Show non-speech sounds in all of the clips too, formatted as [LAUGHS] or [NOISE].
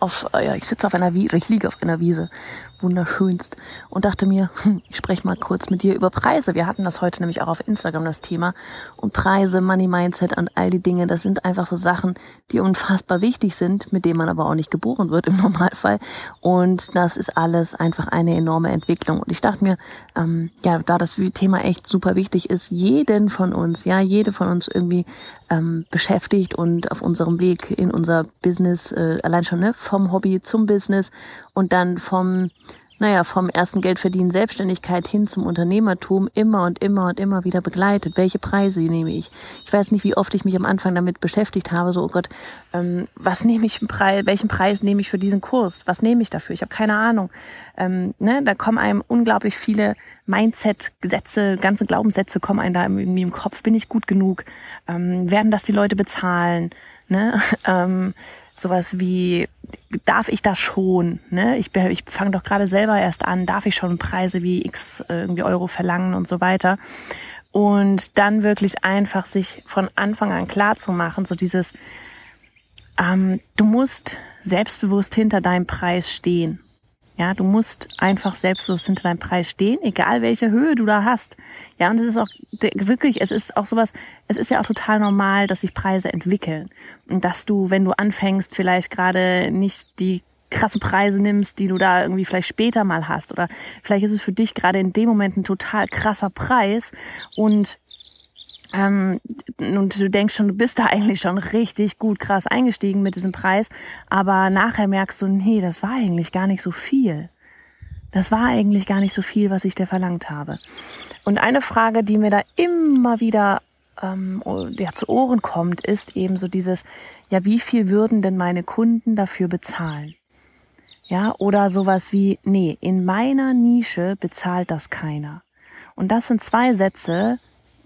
auf, ja, ich sitze auf einer Wiese, ich liege auf einer Wiese. Wunderschönst. Und dachte mir, hm, ich spreche mal kurz mit dir über Preise. Wir hatten das heute nämlich auch auf Instagram das Thema. Und Preise, Money Mindset und all die Dinge, das sind einfach so Sachen, die unfassbar wichtig sind, mit denen man aber auch nicht geboren wird im [LAUGHS] Normalfall. Und das ist alles einfach eine enorme Entwicklung. Und ich dachte mir, ähm, ja, da das Thema echt super wichtig ist, jeden von uns, ja, jede von uns irgendwie ähm, beschäftigt und auf unserem Weg in unser Business, äh, allein schon ne, vom Hobby zum Business und dann vom naja, vom ersten Geldverdienen Selbstständigkeit hin zum Unternehmertum immer und immer und immer wieder begleitet. Welche Preise nehme ich? Ich weiß nicht, wie oft ich mich am Anfang damit beschäftigt habe, so, oh Gott, ähm, was nehme ich, welchen Preis nehme ich für diesen Kurs? Was nehme ich dafür? Ich habe keine Ahnung. Ähm, ne, da kommen einem unglaublich viele Mindset-Gesetze, ganze Glaubenssätze kommen einem da irgendwie im Kopf. Bin ich gut genug? Ähm, werden das die Leute bezahlen? Ne? [LAUGHS] Sowas wie, darf ich das schon? Ne? Ich, ich fange doch gerade selber erst an, darf ich schon Preise wie X äh, irgendwie Euro verlangen und so weiter. Und dann wirklich einfach sich von Anfang an klar zu machen, so dieses, ähm, du musst selbstbewusst hinter deinem Preis stehen. Ja, du musst einfach selbstlos hinter deinem Preis stehen, egal welche Höhe du da hast. Ja, und es ist auch wirklich, es ist auch sowas, es ist ja auch total normal, dass sich Preise entwickeln. Und dass du, wenn du anfängst, vielleicht gerade nicht die krasse Preise nimmst, die du da irgendwie vielleicht später mal hast. Oder vielleicht ist es für dich gerade in dem Moment ein total krasser Preis und ähm, und du denkst schon, du bist da [LAUGHS] eigentlich schon richtig gut krass eingestiegen mit diesem Preis, aber nachher merkst du, nee, das war eigentlich gar nicht so viel. Das war eigentlich gar nicht so viel, was ich dir verlangt habe. Und eine Frage, die mir da immer wieder ähm, ja, zu Ohren kommt, ist eben so dieses, ja, wie viel würden denn meine Kunden dafür bezahlen? Ja, oder sowas wie, nee, in meiner Nische bezahlt das keiner. Und das sind zwei Sätze,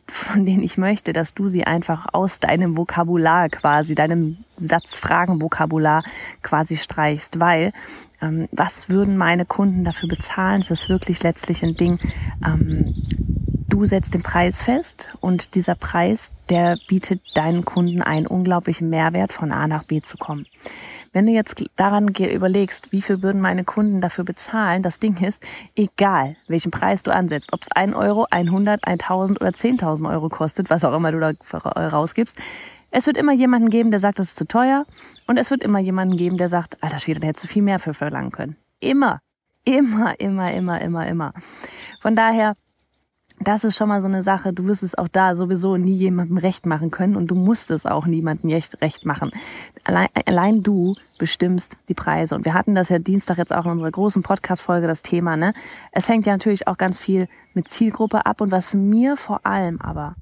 von denen ich möchte, dass du sie einfach aus deinem Vokabular quasi, deinem Satzfragenvokabular quasi streichst, weil ähm, was würden meine Kunden dafür bezahlen? Es ist wirklich letztlich ein Ding. Ähm, du setzt den Preis fest und dieser Preis, der bietet deinen Kunden einen unglaublichen Mehrwert, von A nach B zu kommen. Wenn du jetzt daran überlegst, wie viel würden meine Kunden dafür bezahlen, das Ding ist, egal welchen Preis du ansetzt, ob es ein Euro, 100, 1000 oder 10.000 Euro kostet, was auch immer du da rausgibst, es wird immer jemanden geben, der sagt, das ist zu teuer und es wird immer jemanden geben, der sagt, alter Schwede, da hättest du viel mehr für verlangen können. Immer. Immer, immer, immer, immer, immer. Von daher, das ist schon mal so eine Sache. Du wirst es auch da sowieso nie jemandem recht machen können und du musst es auch niemandem recht machen. Allein, allein du bestimmst die Preise. Und wir hatten das ja Dienstag jetzt auch in unserer großen Podcast-Folge das Thema, ne? Es hängt ja natürlich auch ganz viel mit Zielgruppe ab. Und was mir vor allem aber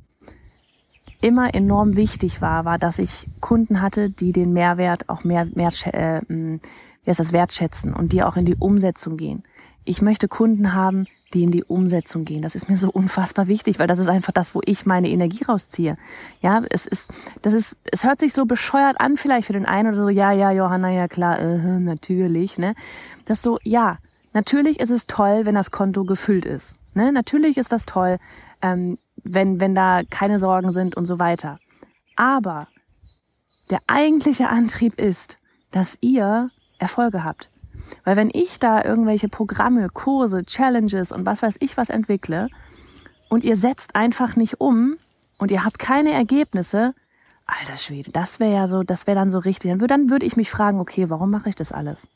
immer enorm wichtig war, war, dass ich Kunden hatte, die den Mehrwert auch mehr, mehr äh, das, wertschätzen und die auch in die Umsetzung gehen. Ich möchte Kunden haben, die in die Umsetzung gehen. Das ist mir so unfassbar wichtig, weil das ist einfach das, wo ich meine Energie rausziehe. Ja, es ist, das ist, es hört sich so bescheuert an, vielleicht für den einen oder so, ja, ja, Johanna, ja klar, äh, natürlich, ne? Das so, ja, natürlich ist es toll, wenn das Konto gefüllt ist. Ne? Natürlich ist das toll, ähm, wenn, wenn da keine Sorgen sind und so weiter. Aber der eigentliche Antrieb ist, dass ihr Erfolge habt. Weil wenn ich da irgendwelche Programme, Kurse, Challenges und was weiß ich was entwickle und ihr setzt einfach nicht um und ihr habt keine Ergebnisse, alter Schwede, das wäre ja so, das wäre dann so richtig. Dann würde ich mich fragen, okay, warum mache ich das alles?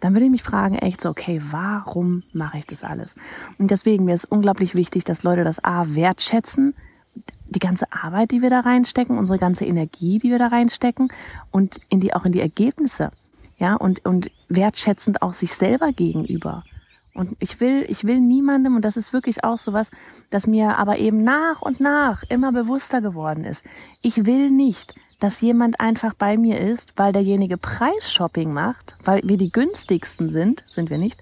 dann würde ich mich fragen, echt so, okay, warum mache ich das alles? Und deswegen mir ist unglaublich wichtig, dass Leute das A wertschätzen, die ganze Arbeit, die wir da reinstecken, unsere ganze Energie, die wir da reinstecken und in die, auch in die Ergebnisse. Ja, und, und wertschätzend auch sich selber gegenüber. Und ich will, ich will niemandem, und das ist wirklich auch sowas, dass mir aber eben nach und nach immer bewusster geworden ist. Ich will nicht, dass jemand einfach bei mir ist, weil derjenige Preisshopping macht, weil wir die günstigsten sind, sind wir nicht,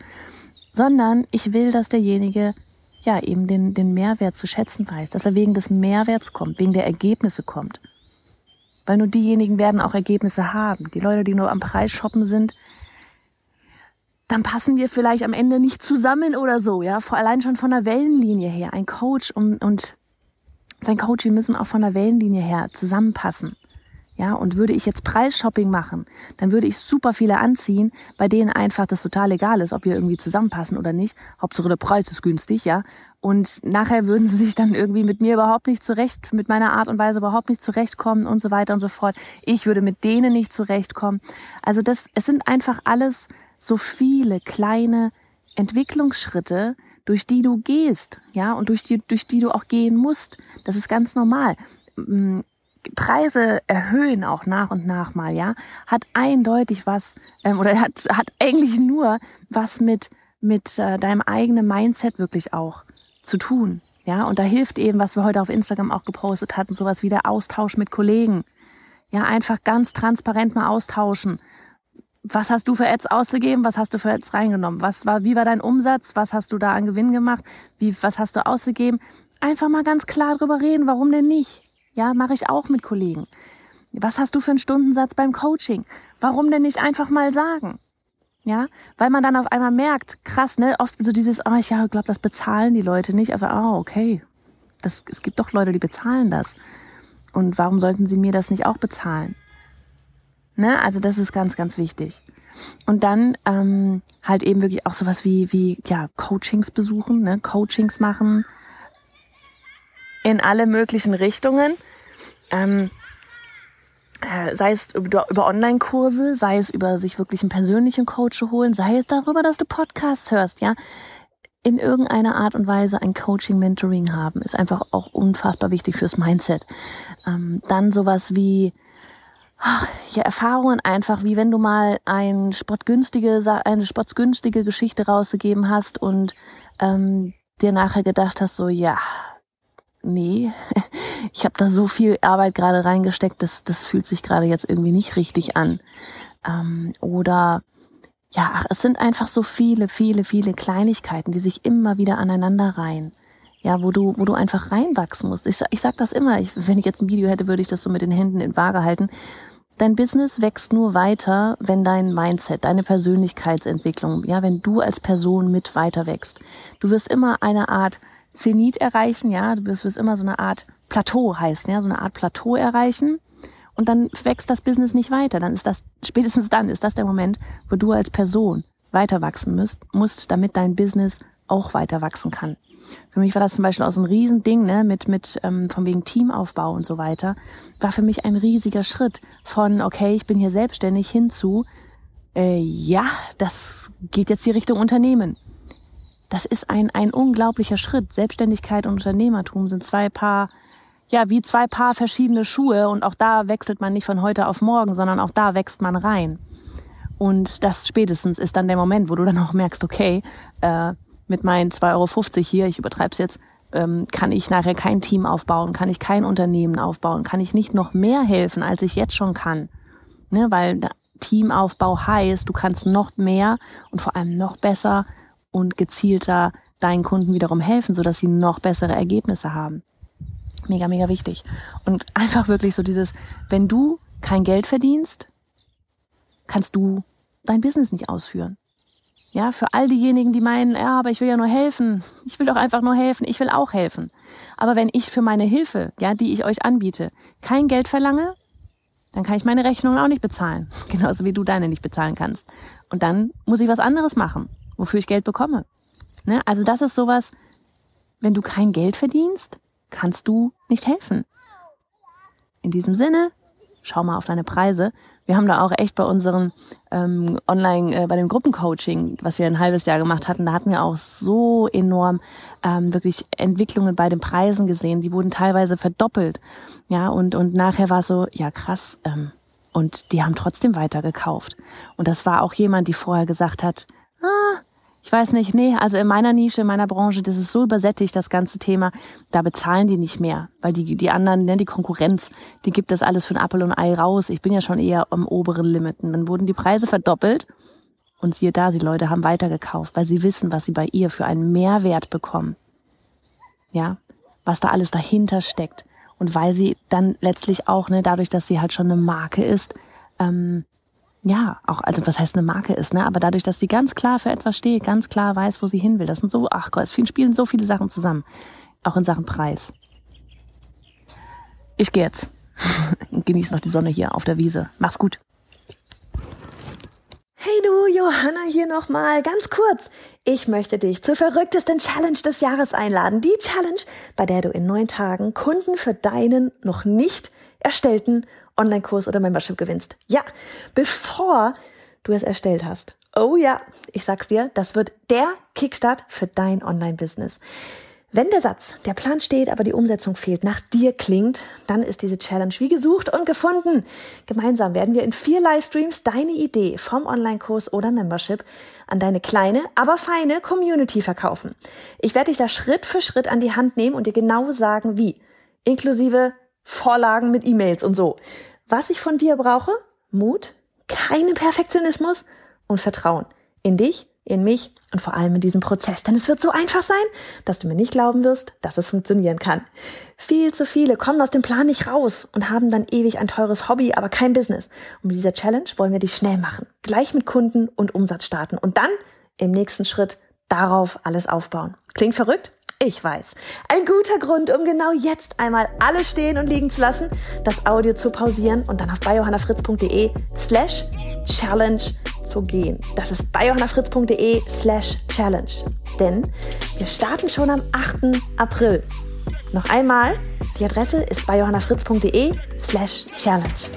sondern ich will, dass derjenige ja eben den, den Mehrwert zu schätzen weiß, dass er wegen des Mehrwerts kommt, wegen der Ergebnisse kommt. Weil nur diejenigen werden auch Ergebnisse haben. Die Leute, die nur am Preis shoppen sind, dann passen wir vielleicht am Ende nicht zusammen oder so, ja. Vor allein schon von der Wellenlinie her. Ein Coach und, und sein Coach, die müssen auch von der Wellenlinie her zusammenpassen. Ja, und würde ich jetzt Preisshopping machen, dann würde ich super viele anziehen, bei denen einfach das total egal ist, ob wir irgendwie zusammenpassen oder nicht. Hauptsache der Preis ist günstig, ja. Und nachher würden sie sich dann irgendwie mit mir überhaupt nicht zurecht, mit meiner Art und Weise überhaupt nicht zurechtkommen und so weiter und so fort. Ich würde mit denen nicht zurechtkommen. Also das, es sind einfach alles so viele kleine Entwicklungsschritte, durch die du gehst, ja, und durch die, durch die du auch gehen musst. Das ist ganz normal Preise erhöhen auch nach und nach mal, ja, hat eindeutig was ähm, oder hat hat eigentlich nur was mit mit äh, deinem eigenen Mindset wirklich auch zu tun, ja. Und da hilft eben, was wir heute auf Instagram auch gepostet hatten, sowas wie der Austausch mit Kollegen, ja, einfach ganz transparent mal austauschen. Was hast du für Ads ausgegeben? Was hast du für Ads reingenommen? Was war, wie war dein Umsatz? Was hast du da an Gewinn gemacht? Wie, was hast du ausgegeben? Einfach mal ganz klar drüber reden. Warum denn nicht? Ja, mache ich auch mit Kollegen. Was hast du für einen Stundensatz beim Coaching? Warum denn nicht einfach mal sagen? Ja, weil man dann auf einmal merkt, krass, ne, oft so dieses, oh, ich glaube, das bezahlen die Leute nicht, aber oh, okay. Das, es gibt doch Leute, die bezahlen das. Und warum sollten sie mir das nicht auch bezahlen? Ne? Also das ist ganz, ganz wichtig. Und dann ähm, halt eben wirklich auch sowas wie, wie ja, Coachings besuchen, ne? Coachings machen, in alle möglichen Richtungen. Ähm, äh, sei es über, Online-Kurse, sei es über sich wirklich einen persönlichen Coach holen, sei es darüber, dass du Podcasts hörst, ja. In irgendeiner Art und Weise ein Coaching, Mentoring haben, ist einfach auch unfassbar wichtig fürs Mindset. Ähm, dann sowas wie, ja, Erfahrungen einfach, wie wenn du mal ein sportgünstige, eine sportgünstige Geschichte rausgegeben hast und ähm, dir nachher gedacht hast, so, ja, nee, [LAUGHS] ich habe da so viel Arbeit gerade reingesteckt, das, das fühlt sich gerade jetzt irgendwie nicht richtig an. Ähm, oder ja, ach, es sind einfach so viele, viele, viele Kleinigkeiten, die sich immer wieder aneinander reihen. Ja, wo du, wo du einfach reinwachsen musst. Ich, ich sag das immer, ich, wenn ich jetzt ein Video hätte, würde ich das so mit den Händen in Waage halten. Dein Business wächst nur weiter, wenn dein Mindset, deine Persönlichkeitsentwicklung, ja, wenn du als Person mit weiter wächst. Du wirst immer eine Art Zenit erreichen, ja, du wirst, wirst immer so eine Art Plateau heißen, ja, so eine Art Plateau erreichen und dann wächst das Business nicht weiter. Dann ist das, spätestens dann ist das der Moment, wo du als Person weiter wachsen musst, musst, damit dein Business auch weiter wachsen kann. Für mich war das zum Beispiel auch so ein Riesending, ne, mit, mit, ähm, von wegen Teamaufbau und so weiter, war für mich ein riesiger Schritt von, okay, ich bin hier selbstständig hinzu, äh, ja, das geht jetzt die Richtung Unternehmen das ist ein, ein unglaublicher Schritt. Selbstständigkeit und Unternehmertum sind zwei Paar, ja, wie zwei Paar verschiedene Schuhe und auch da wechselt man nicht von heute auf morgen, sondern auch da wächst man rein. Und das spätestens ist dann der Moment, wo du dann auch merkst, okay, äh, mit meinen 2,50 Euro hier, ich übertreibe es jetzt, ähm, kann ich nachher kein Team aufbauen, kann ich kein Unternehmen aufbauen, kann ich nicht noch mehr helfen, als ich jetzt schon kann. Ne, weil Teamaufbau heißt, du kannst noch mehr und vor allem noch besser und gezielter deinen Kunden wiederum helfen, sodass sie noch bessere Ergebnisse haben. Mega, mega wichtig. Und [LAUGHS] einfach wirklich so dieses, wenn du kein Geld verdienst, kannst du dein Business nicht ausführen. Ja, für all diejenigen, die meinen, ja, aber ich will ja nur helfen. Ich will doch einfach nur helfen. Ich will auch helfen. Aber wenn ich für meine Hilfe, ja, die ich euch anbiete, kein Geld verlange, dann kann ich meine Rechnung auch nicht bezahlen. [LAUGHS] Genauso wie du deine nicht bezahlen kannst. Und dann muss ich was anderes machen wofür ich Geld bekomme. Ne? Also das ist sowas, wenn du kein Geld verdienst, kannst du nicht helfen. In diesem Sinne, schau mal auf deine Preise. Wir haben da auch echt bei unseren ähm, Online, äh, bei dem Gruppencoaching, was wir ein halbes Jahr gemacht hatten, da hatten wir auch so enorm ähm, wirklich Entwicklungen bei den Preisen gesehen. Die wurden teilweise verdoppelt. Ja, und, und nachher war so, ja krass, ähm, und die haben trotzdem weitergekauft. Und das war auch jemand, die vorher gesagt hat, ich weiß nicht, nee, also in meiner Nische, in meiner Branche, das ist so übersättigt, das ganze Thema, da bezahlen die nicht mehr, weil die, die anderen, ne, die Konkurrenz, die gibt das alles von Apple und Ei raus. Ich bin ja schon eher am oberen Limit. Und dann wurden die Preise verdoppelt und siehe da, die Leute haben weitergekauft, weil sie wissen, was sie bei ihr für einen Mehrwert bekommen. Ja, was da alles dahinter steckt. Und weil sie dann letztlich auch, ne, dadurch, dass sie halt schon eine Marke ist, ähm, ja, auch, also was heißt eine Marke ist, ne? Aber dadurch, dass sie ganz klar für etwas steht, ganz klar weiß, wo sie hin will. Das sind so, ach Gott, es spielen so viele Sachen zusammen. Auch in Sachen Preis. Ich gehe jetzt. [LAUGHS] Genieß noch die Sonne hier auf der Wiese. Mach's gut. Hey du, Johanna hier nochmal, ganz kurz. Ich möchte dich zur verrücktesten Challenge des Jahres einladen. Die Challenge, bei der du in neun Tagen Kunden für deinen noch nicht erstellten Online-Kurs oder Membership gewinnst. Ja, bevor du es erstellt hast. Oh ja, ich sag's dir, das wird der Kickstart für dein Online-Business. Wenn der Satz, der Plan steht, aber die Umsetzung fehlt, nach dir klingt, dann ist diese Challenge wie gesucht und gefunden. Gemeinsam werden wir in vier Livestreams deine Idee vom Online-Kurs oder Membership an deine kleine, aber feine Community verkaufen. Ich werde dich da Schritt für Schritt an die Hand nehmen und dir genau sagen, wie. Inklusive Vorlagen mit E-Mails und so. Was ich von dir brauche? Mut, keinen Perfektionismus und Vertrauen. In dich, in mich und vor allem in diesem Prozess. Denn es wird so einfach sein, dass du mir nicht glauben wirst, dass es funktionieren kann. Viel zu viele kommen aus dem Plan nicht raus und haben dann ewig ein teures Hobby, aber kein Business. Und mit dieser Challenge wollen wir dich schnell machen. Gleich mit Kunden und Umsatz starten und dann im nächsten Schritt darauf alles aufbauen. Klingt verrückt? Ich weiß. Ein guter Grund, um genau jetzt einmal alles stehen und liegen zu lassen, das Audio zu pausieren und dann auf biohannafritz.de slash challenge zu gehen. Das ist biohannafritz.de slash challenge. Denn wir starten schon am 8. April. Noch einmal, die Adresse ist biohannafritz.de slash challenge.